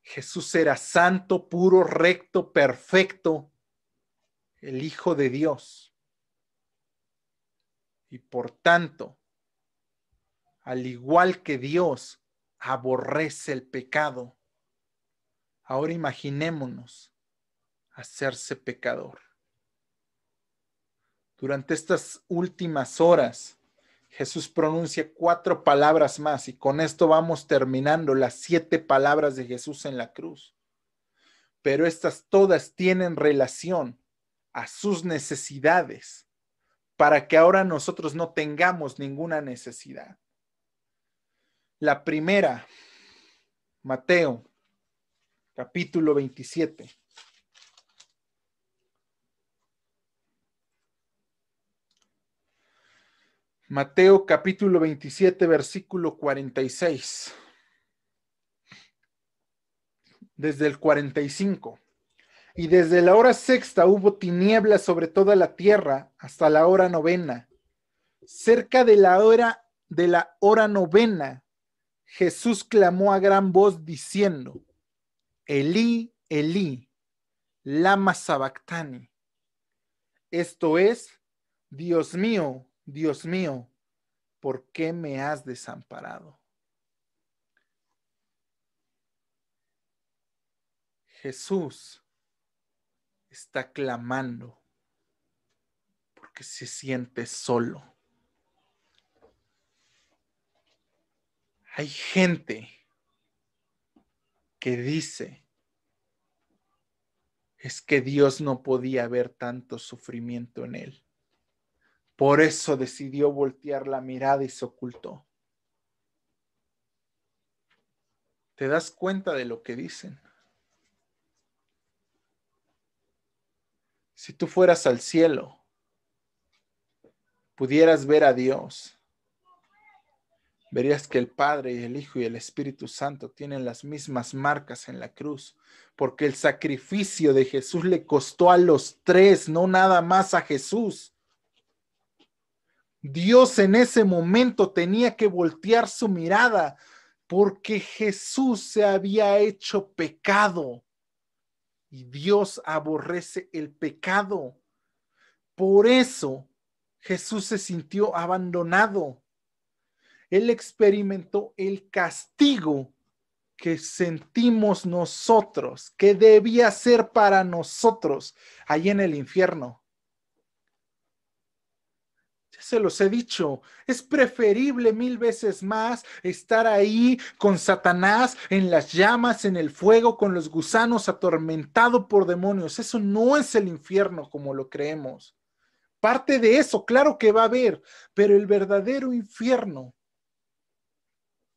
Jesús era santo, puro, recto, perfecto, el Hijo de Dios. Y por tanto, al igual que Dios aborrece el pecado, ahora imaginémonos hacerse pecador durante estas últimas horas, Jesús pronuncia cuatro palabras más y con esto vamos terminando las siete palabras de Jesús en la cruz. Pero estas todas tienen relación a sus necesidades para que ahora nosotros no tengamos ninguna necesidad. La primera, Mateo, capítulo 27. Mateo capítulo 27, versículo 46. Desde el 45. Y desde la hora sexta hubo tinieblas sobre toda la tierra hasta la hora novena. Cerca de la hora de la hora novena, Jesús clamó a gran voz diciendo: Elí, Elí, lama sabactani. Esto es, Dios mío, Dios mío, ¿por qué me has desamparado? Jesús está clamando porque se siente solo. Hay gente que dice, es que Dios no podía ver tanto sufrimiento en él. Por eso decidió voltear la mirada y se ocultó. ¿Te das cuenta de lo que dicen? Si tú fueras al cielo, pudieras ver a Dios, verías que el Padre y el Hijo y el Espíritu Santo tienen las mismas marcas en la cruz, porque el sacrificio de Jesús le costó a los tres, no nada más a Jesús. Dios en ese momento tenía que voltear su mirada porque Jesús se había hecho pecado y Dios aborrece el pecado. Por eso Jesús se sintió abandonado. Él experimentó el castigo que sentimos nosotros, que debía ser para nosotros allí en el infierno se los he dicho, es preferible mil veces más estar ahí con Satanás en las llamas, en el fuego, con los gusanos, atormentado por demonios. Eso no es el infierno como lo creemos. Parte de eso, claro que va a haber, pero el verdadero infierno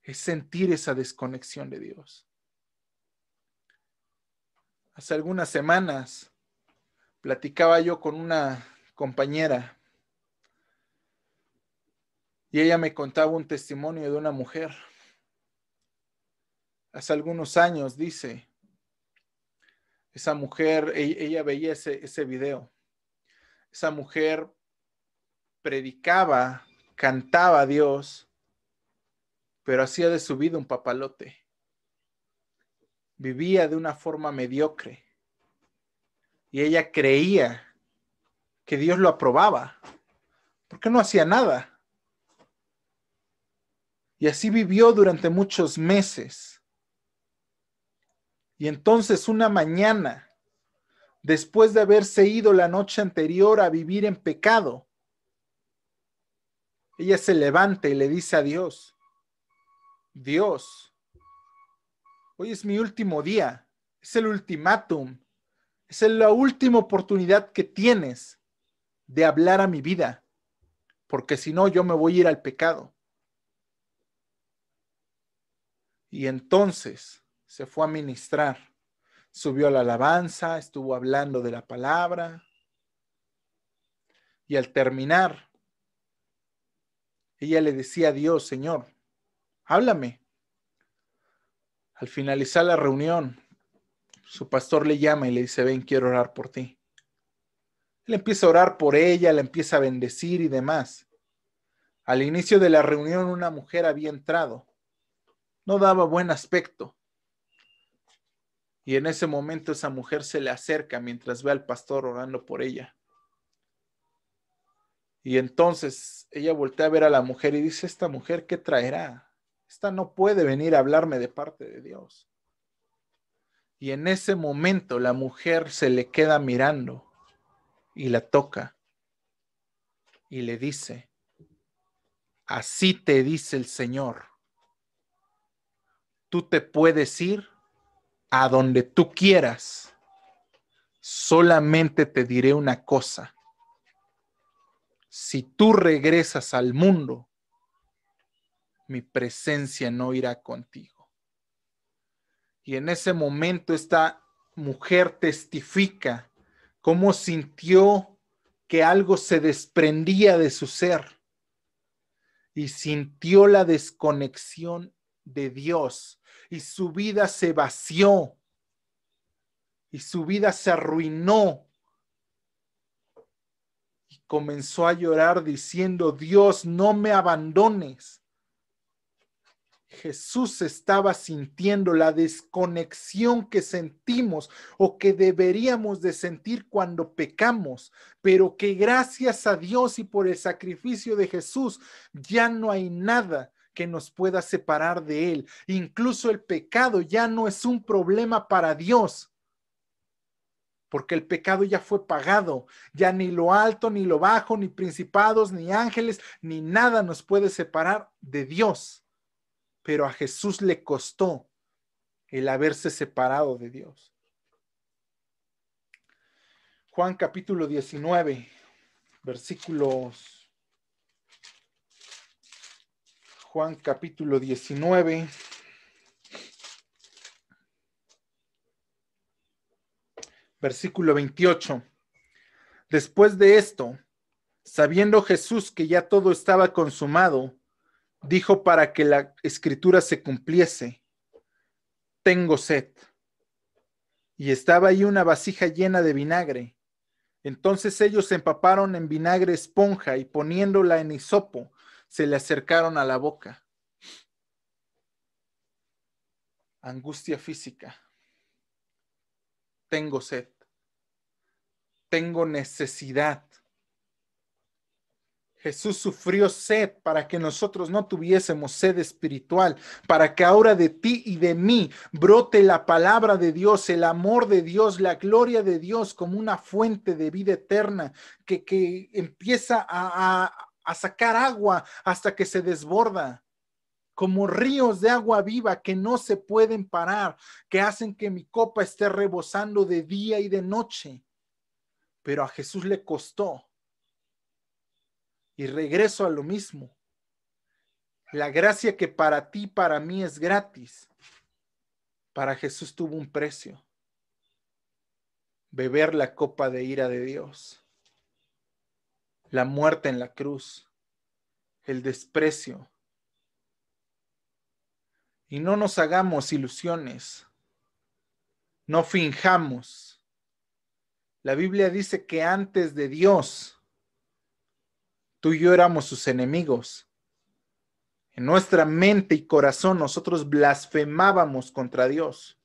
es sentir esa desconexión de Dios. Hace algunas semanas platicaba yo con una compañera y ella me contaba un testimonio de una mujer. Hace algunos años, dice, esa mujer, e-, ella, veía ese, video. Esa mujer predicaba, cantaba a Dios, pero hacía de su vida un papalote. Vivía de una forma mediocre. Y ella creía que Dios lo aprobaba, porque no hacía nada. Y así vivió durante muchos meses. Y entonces una mañana, después de haberse ido la noche anterior a vivir en pecado, ella se levanta y le dice a Dios, Dios, hoy es mi último día, es el ultimátum, es la última oportunidad que tienes de hablar a mi vida, porque si no yo me voy a ir al pecado. Y entonces se fue a ministrar, subió a la alabanza, estuvo hablando de la palabra, y al terminar, ella le decía a Dios, Señor, háblame. Al finalizar la reunión, su pastor le llama y le dice, ven, quiero orar por ti. Él empieza a orar por ella, la empieza a bendecir y demás. Al inicio de la reunión una mujer había entrado. No daba buen aspecto. Y en ese momento esa mujer se le acerca mientras ve al pastor orando por ella. Y entonces ella voltea a ver a la mujer y dice, esta mujer, ¿qué traerá? Esta no puede venir a hablarme de parte de Dios. Y en ese momento la mujer se le queda mirando y la toca y le dice, así te dice el Señor, tú te puedes ir a donde tú quieras, solamente te diré una cosa, si tú regresas al mundo, mi presencia no irá contigo. Y en ese momento esta mujer testifica cómo sintió que algo se desprendía de su ser y sintió la desconexión de Dios y su vida se vació y su vida se arruinó comenzó a llorar diciendo, Dios, no me abandones. Jesús estaba sintiendo la desconexión que sentimos o que deberíamos de sentir cuando pecamos, pero que gracias a Dios y por el sacrificio de Jesús ya no hay nada que nos pueda separar de Él. Incluso el pecado ya no es un problema para Dios, porque el pecado ya fue pagado, ya ni lo alto, ni lo bajo, ni principados, ni ángeles, ni nada nos puede separar de Dios. Pero a Jesús le costó el haberse separado de Dios. Juan capítulo 19, versículos. Juan capítulo 19 versículo 28. Después de esto, sabiendo Jesús que ya todo estaba consumado, dijo para que la escritura se cumpliese, tengo sed. Y estaba ahí una vasija llena de vinagre. Entonces ellos empaparon en vinagre esponja y poniéndola en hisopo, se le acercaron a la boca. Angustia física tengo sed, tengo necesidad. Jesús sufrió sed para que nosotros no tuviésemos sed espiritual, para que ahora de ti y de mí brote la palabra de Dios, el amor de Dios, la gloria de Dios como una fuente de vida eterna que, que empieza a, a, a sacar agua hasta que se desborda como ríos de agua viva que no se pueden parar, que hacen que mi copa esté rebosando de día y de noche. Pero a Jesús le costó. Y regreso a lo mismo. La gracia que para ti, para mí es gratis, para Jesús tuvo un precio. Beber la copa de ira de Dios. La muerte en la cruz. El desprecio y no nos hagamos ilusiones. No finjamos. La Biblia dice que antes de Dios, tú y yo éramos sus enemigos. En nuestra mente y corazón nosotros blasfemábamos contra Dios.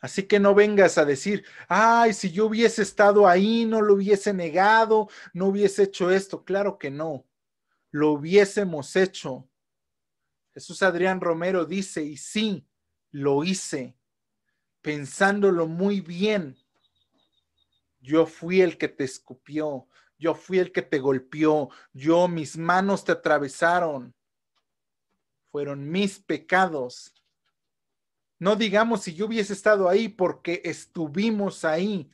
Así que no vengas a decir, ay, si yo hubiese estado ahí, no lo hubiese negado, no hubiese hecho esto. Claro que no, lo hubiésemos hecho Jesús Adrián Romero dice, y sí, lo hice pensándolo muy bien, yo fui el que te escupió, yo fui el que te golpeó, yo mis manos te atravesaron, fueron mis pecados. No digamos si yo hubiese estado ahí porque estuvimos ahí.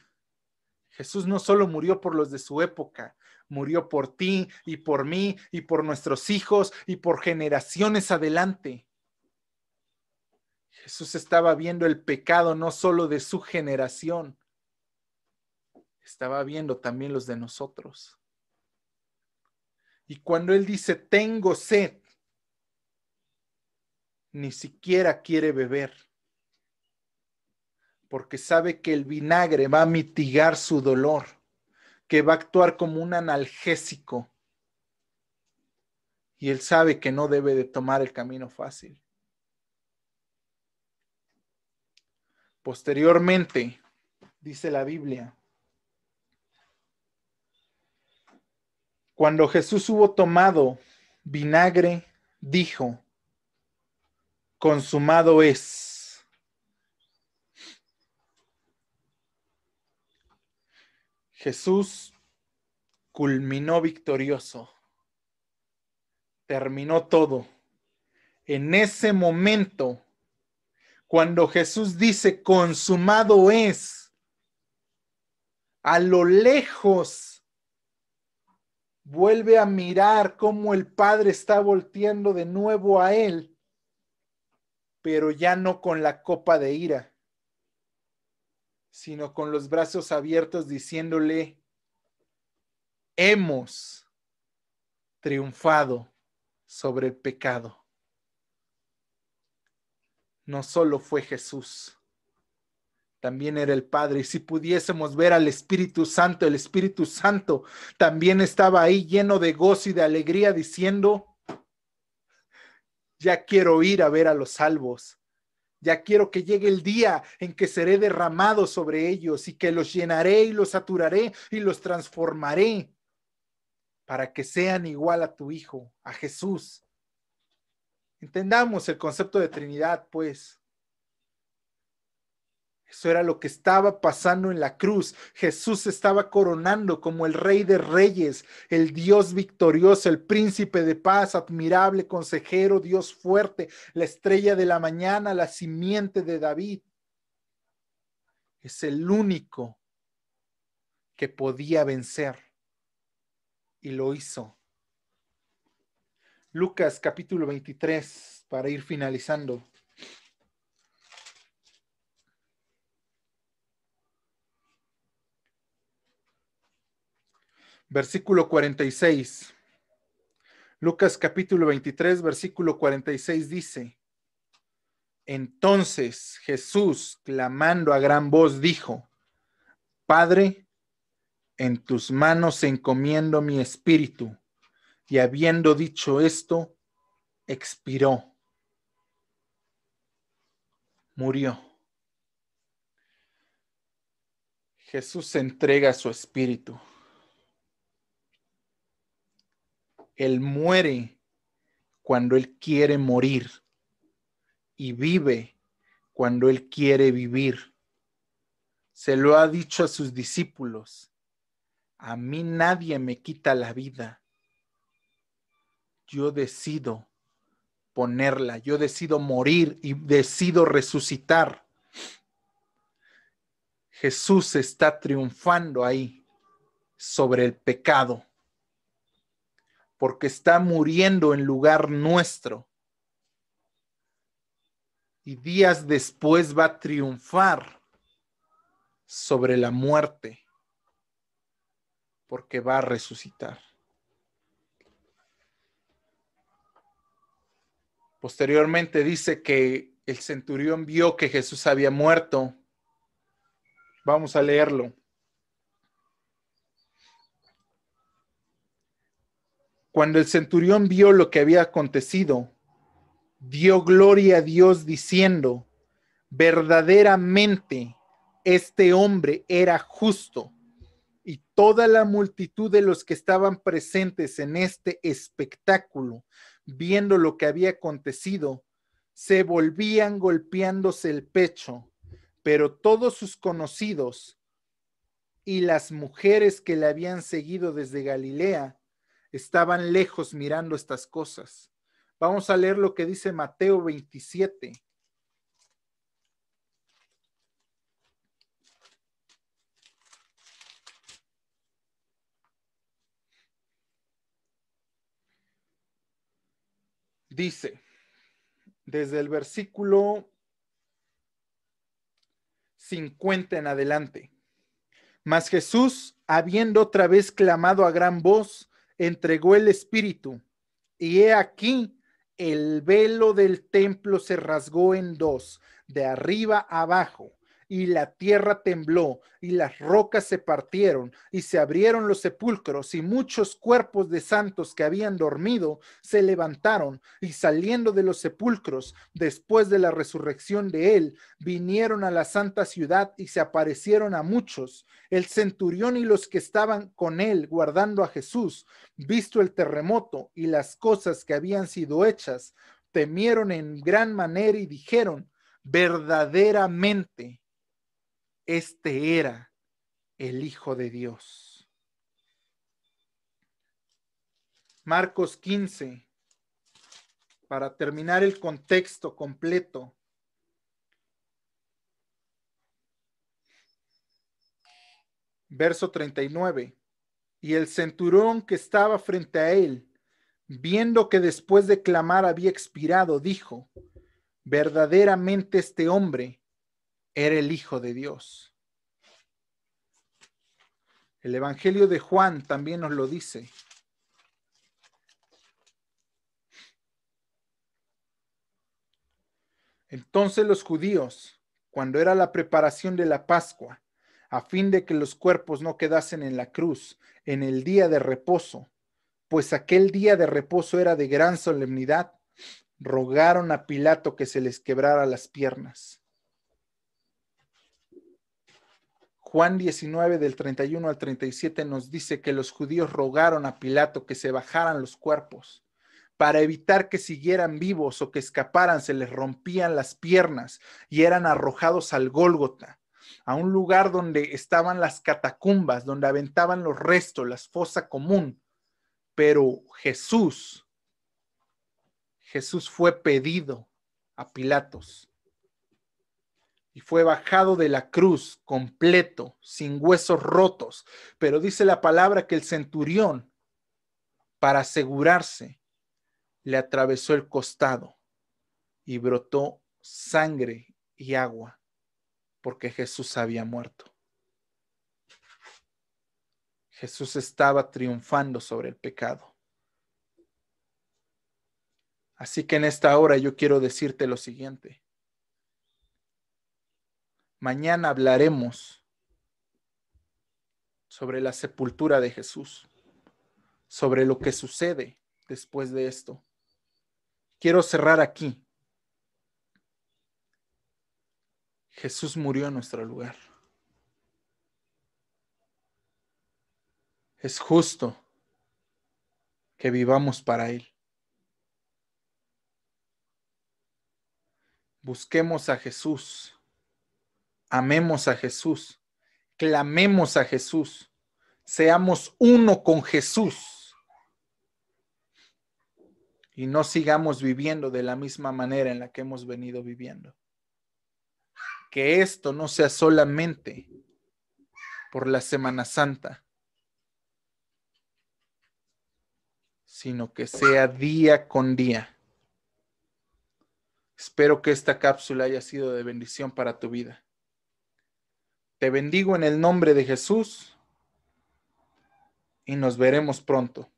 Jesús no solo murió por los de su época, murió por ti y por mí y por nuestros hijos y por generaciones adelante. Jesús estaba viendo el pecado no solo de su generación, estaba viendo también los de nosotros. Y cuando Él dice, tengo sed, ni siquiera quiere beber, porque sabe que el vinagre va a mitigar su dolor, que va a actuar como un analgésico. Y Él sabe que no debe de tomar el camino fácil. Posteriormente, dice la Biblia, cuando Jesús hubo tomado vinagre, dijo, consumado es. Jesús culminó victorioso, terminó todo. En ese momento, cuando Jesús dice, consumado es, a lo lejos, vuelve a mirar cómo el Padre está volteando de nuevo a él pero ya no con la copa de ira, sino con los brazos abiertos diciéndole, hemos triunfado sobre el pecado. No solo fue Jesús, también era el Padre. Y si pudiésemos ver al Espíritu Santo, el Espíritu Santo también estaba ahí lleno de gozo y de alegría diciendo, ya quiero ir a ver a los salvos. Ya quiero que llegue el día en que seré derramado sobre ellos y que los llenaré y los saturaré y los transformaré para que sean igual a tu Hijo, a Jesús. Entendamos el concepto de Trinidad, pues. Eso era lo que estaba pasando en la cruz. Jesús estaba coronando como el rey de reyes, el Dios victorioso, el príncipe de paz, admirable consejero, Dios fuerte, la estrella de la mañana, la simiente de David. Es el único que podía vencer y lo hizo. Lucas capítulo 23, para ir finalizando. Versículo 46. Lucas capítulo 23, versículo 46 dice, entonces Jesús, clamando a gran voz, dijo, Padre, en tus manos encomiendo mi espíritu. Y habiendo dicho esto, expiró. Murió. Jesús entrega su espíritu. Él muere cuando Él quiere morir y vive cuando Él quiere vivir. Se lo ha dicho a sus discípulos. A mí nadie me quita la vida. Yo decido ponerla, yo decido morir y decido resucitar. Jesús está triunfando ahí sobre el pecado porque está muriendo en lugar nuestro. Y días después va a triunfar sobre la muerte, porque va a resucitar. Posteriormente dice que el centurión vio que Jesús había muerto. Vamos a leerlo. Cuando el centurión vio lo que había acontecido, dio gloria a Dios diciendo, verdaderamente este hombre era justo. Y toda la multitud de los que estaban presentes en este espectáculo, viendo lo que había acontecido, se volvían golpeándose el pecho, pero todos sus conocidos y las mujeres que le habían seguido desde Galilea estaban lejos mirando estas cosas. Vamos a leer lo que dice Mateo 27. Dice, desde el versículo 50 en adelante. Mas Jesús, habiendo otra vez clamado a gran voz, entregó el Espíritu. Y he aquí, el velo del templo se rasgó en dos, de arriba abajo, y la tierra tembló, y las rocas se partieron, y se abrieron los sepulcros, y muchos cuerpos de santos que habían dormido se levantaron, y saliendo de los sepulcros, después de la resurrección de él, vinieron a la santa ciudad y se aparecieron a muchos. El centurión y los que estaban con él guardando a Jesús, visto el terremoto y las cosas que habían sido hechas, temieron en gran manera y dijeron, verdaderamente este era el Hijo de Dios. Marcos 15, para terminar el contexto completo. Verso 39. Y el centurión que estaba frente a él, viendo que después de clamar había expirado, dijo, verdaderamente este hombre era el Hijo de Dios. El Evangelio de Juan también nos lo dice. Entonces los judíos, cuando era la preparación de la Pascua, a fin de que los cuerpos no quedasen en la cruz en el día de reposo, pues aquel día de reposo era de gran solemnidad, rogaron a Pilato que se les quebrara las piernas. Juan 19 del 31 al 37 nos dice que los judíos rogaron a Pilato que se bajaran los cuerpos. Para evitar que siguieran vivos o que escaparan, se les rompían las piernas y eran arrojados al Gólgota, a un lugar donde estaban las catacumbas, donde aventaban los restos, las fosa común. Pero Jesús, Jesús fue pedido a Pilatos y fue bajado de la cruz completo, sin huesos rotos. Pero dice la palabra que el centurión, para asegurarse, le atravesó el costado y brotó sangre y agua, porque Jesús había muerto. Jesús estaba triunfando sobre el pecado. Así que en esta hora yo quiero decirte lo siguiente. Mañana hablaremos sobre la sepultura de Jesús, sobre lo que sucede después de esto. Quiero cerrar aquí. Jesús murió en nuestro lugar. Es justo que vivamos para Él. Busquemos a Jesús amemos a Jesús, clamemos a Jesús, seamos uno con Jesús y no sigamos viviendo de la misma manera en la que hemos venido viviendo. Que esto no sea solamente por la Semana Santa, sino que sea día con día. Espero que esta cápsula haya sido de bendición para tu vida. Te bendigo en el nombre de Jesús y nos veremos pronto.